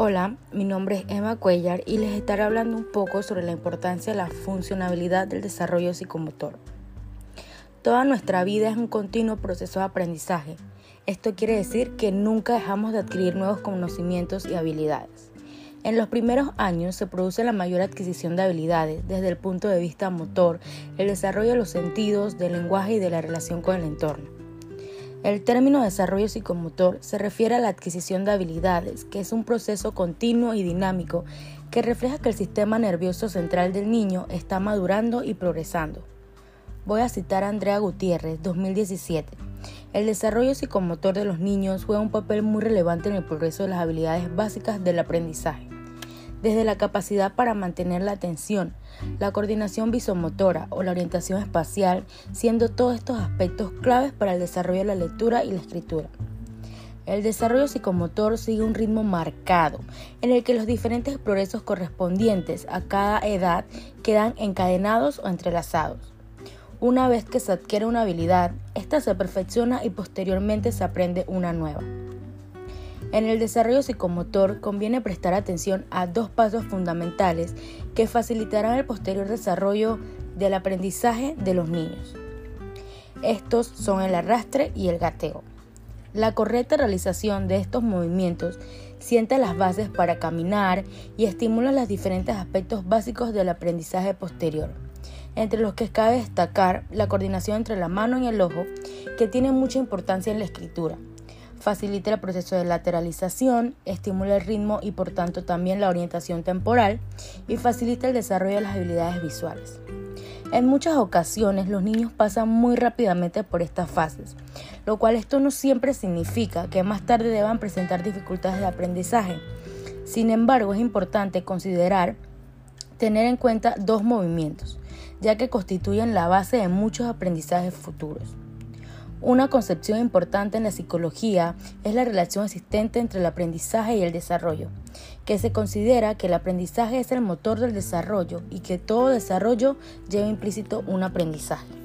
Hola, mi nombre es Emma Cuellar y les estaré hablando un poco sobre la importancia de la funcionabilidad del desarrollo psicomotor. Toda nuestra vida es un continuo proceso de aprendizaje. Esto quiere decir que nunca dejamos de adquirir nuevos conocimientos y habilidades. En los primeros años se produce la mayor adquisición de habilidades desde el punto de vista motor, el desarrollo de los sentidos, del lenguaje y de la relación con el entorno. El término desarrollo psicomotor se refiere a la adquisición de habilidades, que es un proceso continuo y dinámico que refleja que el sistema nervioso central del niño está madurando y progresando. Voy a citar a Andrea Gutiérrez, 2017. El desarrollo psicomotor de los niños juega un papel muy relevante en el progreso de las habilidades básicas del aprendizaje desde la capacidad para mantener la atención, la coordinación visomotora o la orientación espacial, siendo todos estos aspectos claves para el desarrollo de la lectura y la escritura. El desarrollo psicomotor sigue un ritmo marcado, en el que los diferentes progresos correspondientes a cada edad quedan encadenados o entrelazados. Una vez que se adquiere una habilidad, esta se perfecciona y posteriormente se aprende una nueva. En el desarrollo psicomotor conviene prestar atención a dos pasos fundamentales que facilitarán el posterior desarrollo del aprendizaje de los niños. Estos son el arrastre y el gateo. La correcta realización de estos movimientos sienta las bases para caminar y estimula los diferentes aspectos básicos del aprendizaje posterior, entre los que cabe destacar la coordinación entre la mano y el ojo, que tiene mucha importancia en la escritura facilita el proceso de lateralización, estimula el ritmo y por tanto también la orientación temporal y facilita el desarrollo de las habilidades visuales. En muchas ocasiones los niños pasan muy rápidamente por estas fases, lo cual esto no siempre significa que más tarde deban presentar dificultades de aprendizaje. Sin embargo, es importante considerar tener en cuenta dos movimientos, ya que constituyen la base de muchos aprendizajes futuros. Una concepción importante en la psicología es la relación existente entre el aprendizaje y el desarrollo, que se considera que el aprendizaje es el motor del desarrollo y que todo desarrollo lleva implícito un aprendizaje.